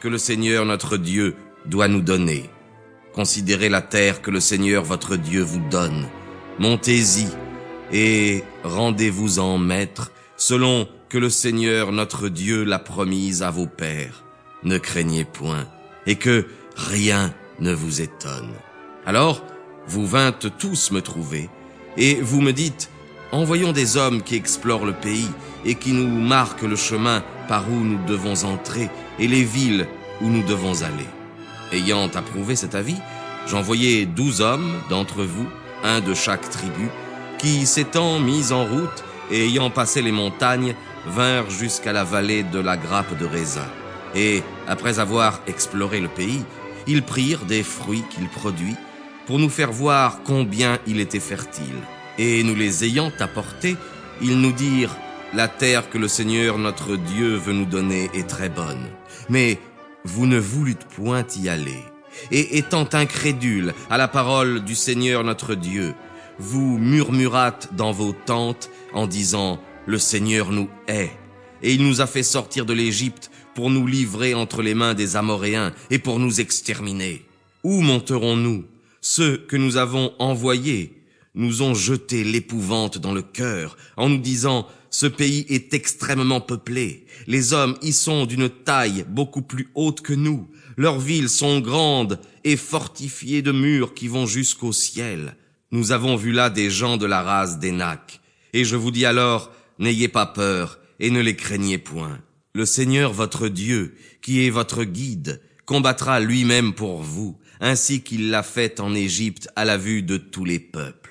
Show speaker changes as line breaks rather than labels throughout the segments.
Que le Seigneur notre Dieu doit nous donner. Considérez la terre que le Seigneur votre Dieu vous donne. Montez-y et rendez-vous-en maître, selon que le Seigneur notre Dieu l'a promise à vos pères. Ne craignez point, et que rien ne vous étonne. Alors, vous vîntes tous me trouver, et vous me dites, envoyons des hommes qui explorent le pays, et qui nous marquent le chemin par où nous devons entrer, et les villes où nous devons aller. Ayant approuvé cet avis, j'envoyai douze hommes d'entre vous, un de chaque tribu, qui, s'étant mis en route et ayant passé les montagnes, vinrent jusqu'à la vallée de la grappe de raisin. Et, après avoir exploré le pays, ils prirent des fruits qu'il produit pour nous faire voir combien il était fertile. Et nous les ayant apportés, ils nous dirent, la terre que le Seigneur notre Dieu veut nous donner est très bonne. Mais vous ne voulûtes point y aller. Et étant incrédules à la parole du Seigneur notre Dieu, vous murmurâtes dans vos tentes en disant, le Seigneur nous hait, et il nous a fait sortir de l'Égypte pour nous livrer entre les mains des Amoréens et pour nous exterminer. Où monterons-nous Ceux que nous avons envoyés nous ont jeté l'épouvante dans le cœur en nous disant, ce pays est extrêmement peuplé. Les hommes y sont d'une taille beaucoup plus haute que nous. Leurs villes sont grandes et fortifiées de murs qui vont jusqu'au ciel. Nous avons vu là des gens de la race d'Enac. Et je vous dis alors, n'ayez pas peur et ne les craignez point. Le Seigneur votre Dieu, qui est votre guide, combattra lui-même pour vous, ainsi qu'il l'a fait en Égypte à la vue de tous les peuples.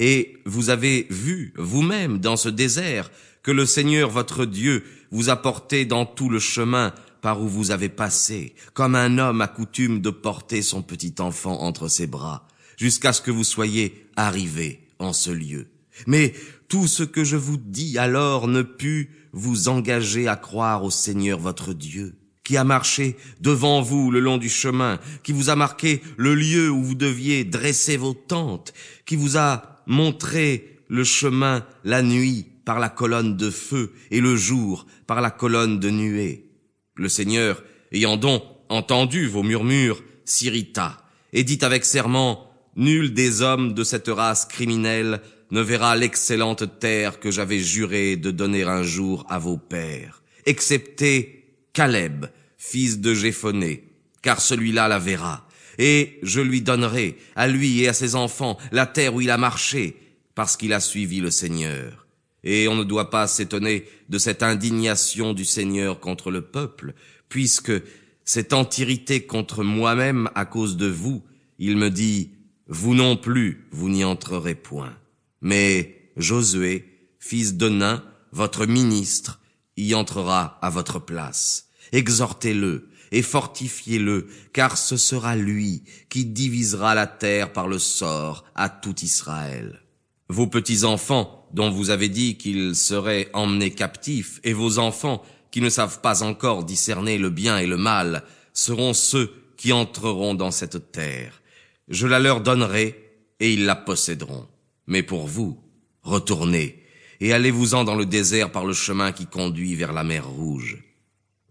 Et vous avez vu vous-même dans ce désert que le Seigneur votre Dieu vous a porté dans tout le chemin par où vous avez passé, comme un homme a coutume de porter son petit enfant entre ses bras, jusqu'à ce que vous soyez arrivés en ce lieu. Mais tout ce que je vous dis alors ne put vous engager à croire au Seigneur votre Dieu, qui a marché devant vous le long du chemin, qui vous a marqué le lieu où vous deviez dresser vos tentes, qui vous a montré le chemin la nuit par la colonne de feu et le jour par la colonne de nuée. Le Seigneur, ayant donc entendu vos murmures, s'irrita et dit avec serment, Nul des hommes de cette race criminelle ne verra l'excellente terre que j'avais juré de donner un jour à vos pères, excepté Caleb, fils de Jéphoné, car celui-là la verra. Et je lui donnerai, à lui et à ses enfants, la terre où il a marché, parce qu'il a suivi le Seigneur. Et on ne doit pas s'étonner de cette indignation du Seigneur contre le peuple, puisque cette irrité contre moi-même à cause de vous, il me dit, vous non plus, vous n'y entrerez point. Mais Josué, fils de Nain, votre ministre, y entrera à votre place. Exhortez-le et fortifiez-le, car ce sera lui qui divisera la terre par le sort à tout Israël. Vos petits-enfants, dont vous avez dit qu'ils seraient emmenés captifs, et vos enfants, qui ne savent pas encore discerner le bien et le mal, seront ceux qui entreront dans cette terre. Je la leur donnerai, et ils la posséderont. Mais pour vous, retournez, et allez-vous-en dans le désert par le chemin qui conduit vers la mer Rouge.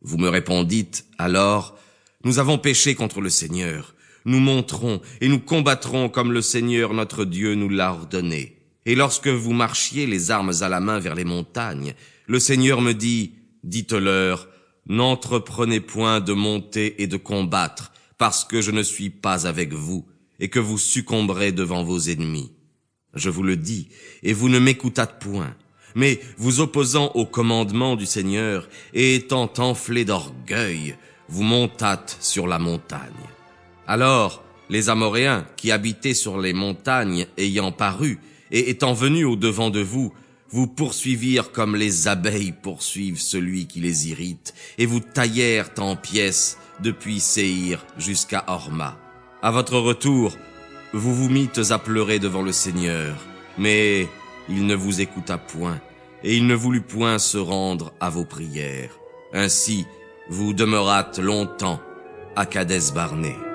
Vous me répondîtes, alors, nous avons péché contre le Seigneur. Nous monterons et nous combattrons comme le Seigneur notre Dieu nous l'a ordonné. Et lorsque vous marchiez les armes à la main vers les montagnes, le Seigneur me dit, dites-leur, n'entreprenez point de monter et de combattre, parce que je ne suis pas avec vous, et que vous succomberez devant vos ennemis. Je vous le dis, et vous ne m'écoutâtes point, mais vous opposant au commandement du Seigneur, et étant enflé d'orgueil, vous montâtes sur la montagne. Alors, les Amoréens, qui habitaient sur les montagnes, ayant paru, et étant venus au-devant de vous, vous poursuivirent comme les abeilles poursuivent celui qui les irrite, et vous taillèrent en pièces depuis Séhir jusqu'à Horma. À votre retour, vous vous mîtes à pleurer devant le Seigneur, mais il ne vous écouta point, et il ne voulut point se rendre à vos prières. Ainsi, vous demeurâtes longtemps à Cades Barnée.